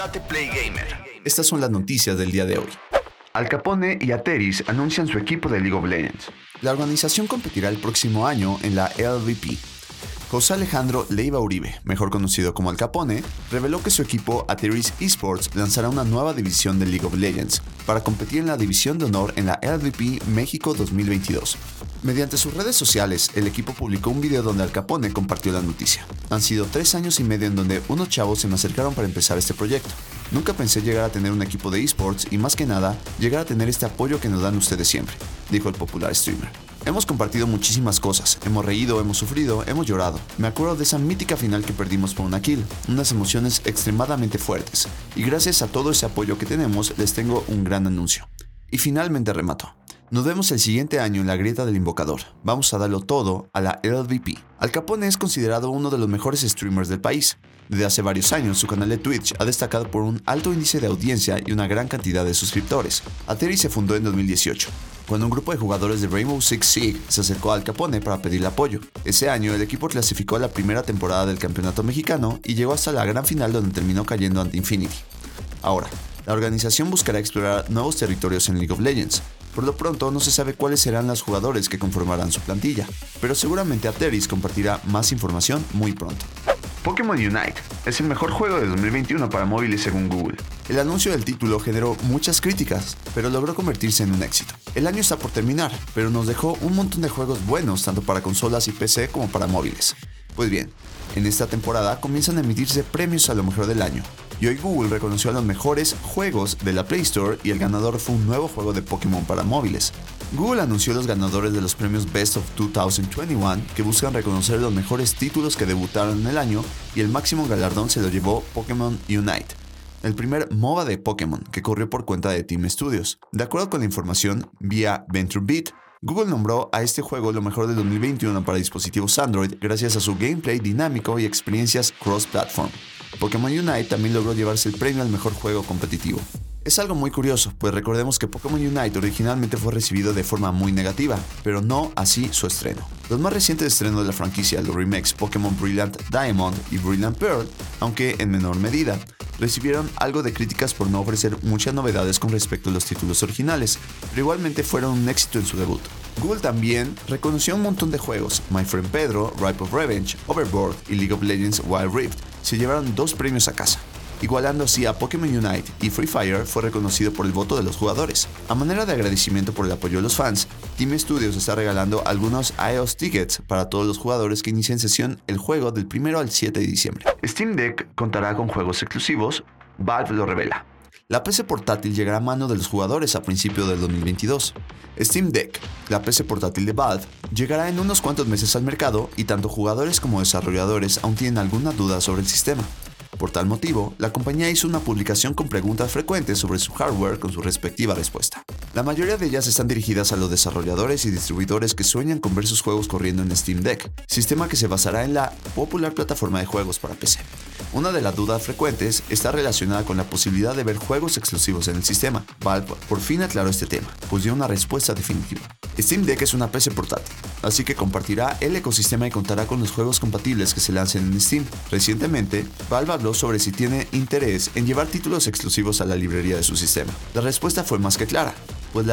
Date Play Gamer. Estas son las noticias del día de hoy. Al Capone y Ateris anuncian su equipo de League of Legends. La organización competirá el próximo año en la LVP, José Alejandro Leiva Uribe, mejor conocido como Al Capone, reveló que su equipo Ateris Esports lanzará una nueva división de League of Legends para competir en la división de honor en la LVP México 2022. Mediante sus redes sociales, el equipo publicó un video donde Al Capone compartió la noticia. Han sido tres años y medio en donde unos chavos se me acercaron para empezar este proyecto. Nunca pensé llegar a tener un equipo de esports y más que nada, llegar a tener este apoyo que nos dan ustedes siempre, dijo el popular streamer. Hemos compartido muchísimas cosas, hemos reído, hemos sufrido, hemos llorado. Me acuerdo de esa mítica final que perdimos por una kill, unas emociones extremadamente fuertes, y gracias a todo ese apoyo que tenemos les tengo un gran anuncio. Y finalmente remato. Nos vemos el siguiente año en la grieta del invocador. Vamos a darlo todo a la LVP. Al Capone es considerado uno de los mejores streamers del país. Desde hace varios años, su canal de Twitch ha destacado por un alto índice de audiencia y una gran cantidad de suscriptores. Ateri se fundó en 2018, cuando un grupo de jugadores de Rainbow Six Siege se acercó al Capone para pedirle apoyo. Ese año, el equipo clasificó a la primera temporada del campeonato mexicano y llegó hasta la gran final donde terminó cayendo ante Infinity. Ahora, la organización buscará explorar nuevos territorios en League of Legends, por lo pronto no se sabe cuáles serán los jugadores que conformarán su plantilla, pero seguramente Ateris compartirá más información muy pronto. Pokémon Unite es el mejor juego de 2021 para móviles según Google. El anuncio del título generó muchas críticas, pero logró convertirse en un éxito. El año está por terminar, pero nos dejó un montón de juegos buenos tanto para consolas y PC como para móviles. Pues bien, en esta temporada comienzan a emitirse premios a lo mejor del año, y hoy Google reconoció a los mejores juegos de la Play Store y el ganador fue un nuevo juego de Pokémon para móviles. Google anunció los ganadores de los premios Best of 2021 que buscan reconocer los mejores títulos que debutaron en el año y el máximo galardón se lo llevó Pokémon Unite el primer MOBA de Pokémon que corrió por cuenta de Team Studios. De acuerdo con la información vía VentureBeat, Google nombró a este juego lo mejor de 2021 para dispositivos Android gracias a su gameplay dinámico y experiencias cross-platform. Pokémon Unite también logró llevarse el premio al mejor juego competitivo. Es algo muy curioso, pues recordemos que Pokémon Unite originalmente fue recibido de forma muy negativa, pero no así su estreno. Los más recientes estrenos de la franquicia, los remakes Pokémon Brilliant Diamond y Brilliant Pearl, aunque en menor medida, recibieron algo de críticas por no ofrecer muchas novedades con respecto a los títulos originales, pero igualmente fueron un éxito en su debut. Google también reconoció un montón de juegos, My Friend Pedro, Ripe of Revenge, Overboard y League of Legends Wild Rift, se llevaron dos premios a casa. Igualando así a Pokémon Unite y Free Fire fue reconocido por el voto de los jugadores. A manera de agradecimiento por el apoyo de los fans, Team Studios está regalando algunos iOS tickets para todos los jugadores que inicien sesión el juego del 1 al 7 de diciembre. Steam Deck contará con juegos exclusivos, Valve lo revela. La PC portátil llegará a mano de los jugadores a principios del 2022. Steam Deck, la PC portátil de Valve, llegará en unos cuantos meses al mercado y tanto jugadores como desarrolladores aún tienen alguna duda sobre el sistema. Por tal motivo, la compañía hizo una publicación con preguntas frecuentes sobre su hardware con su respectiva respuesta. La mayoría de ellas están dirigidas a los desarrolladores y distribuidores que sueñan con ver sus juegos corriendo en Steam Deck, sistema que se basará en la popular plataforma de juegos para PC. Una de las dudas frecuentes está relacionada con la posibilidad de ver juegos exclusivos en el sistema. Valve por fin aclaró este tema, pues dio una respuesta definitiva. Steam Deck es una PC portátil, así que compartirá el ecosistema y contará con los juegos compatibles que se lancen en Steam. Recientemente, Valve habló sobre si tiene interés en llevar títulos exclusivos a la librería de su sistema. La respuesta fue más que clara, pues,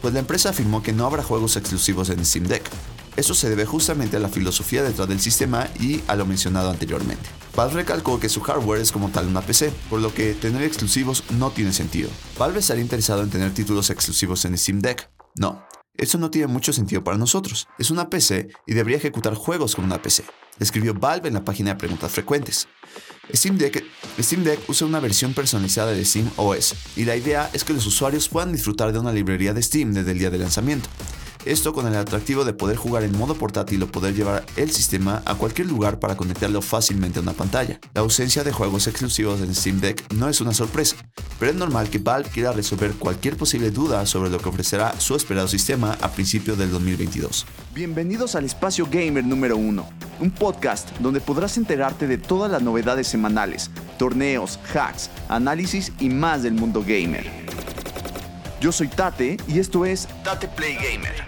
pues la empresa afirmó que no habrá juegos exclusivos en Steam Deck. Eso se debe justamente a la filosofía detrás del sistema y a lo mencionado anteriormente. Valve recalcó que su hardware es como tal una PC, por lo que tener exclusivos no tiene sentido. ¿Valve estaría interesado en tener títulos exclusivos en Steam Deck? No, eso no tiene mucho sentido para nosotros. Es una PC y debería ejecutar juegos con una PC, escribió Valve en la página de preguntas frecuentes. Steam Deck, Steam Deck usa una versión personalizada de Steam OS y la idea es que los usuarios puedan disfrutar de una librería de Steam desde el día de lanzamiento. Esto con el atractivo de poder jugar en modo portátil o poder llevar el sistema a cualquier lugar para conectarlo fácilmente a una pantalla. La ausencia de juegos exclusivos en Steam Deck no es una sorpresa, pero es normal que Valve quiera resolver cualquier posible duda sobre lo que ofrecerá su esperado sistema a principios del 2022. Bienvenidos al Espacio Gamer número 1, un podcast donde podrás enterarte de todas las novedades semanales, torneos, hacks, análisis y más del mundo gamer. Yo soy Tate y esto es Tate Play Gamer.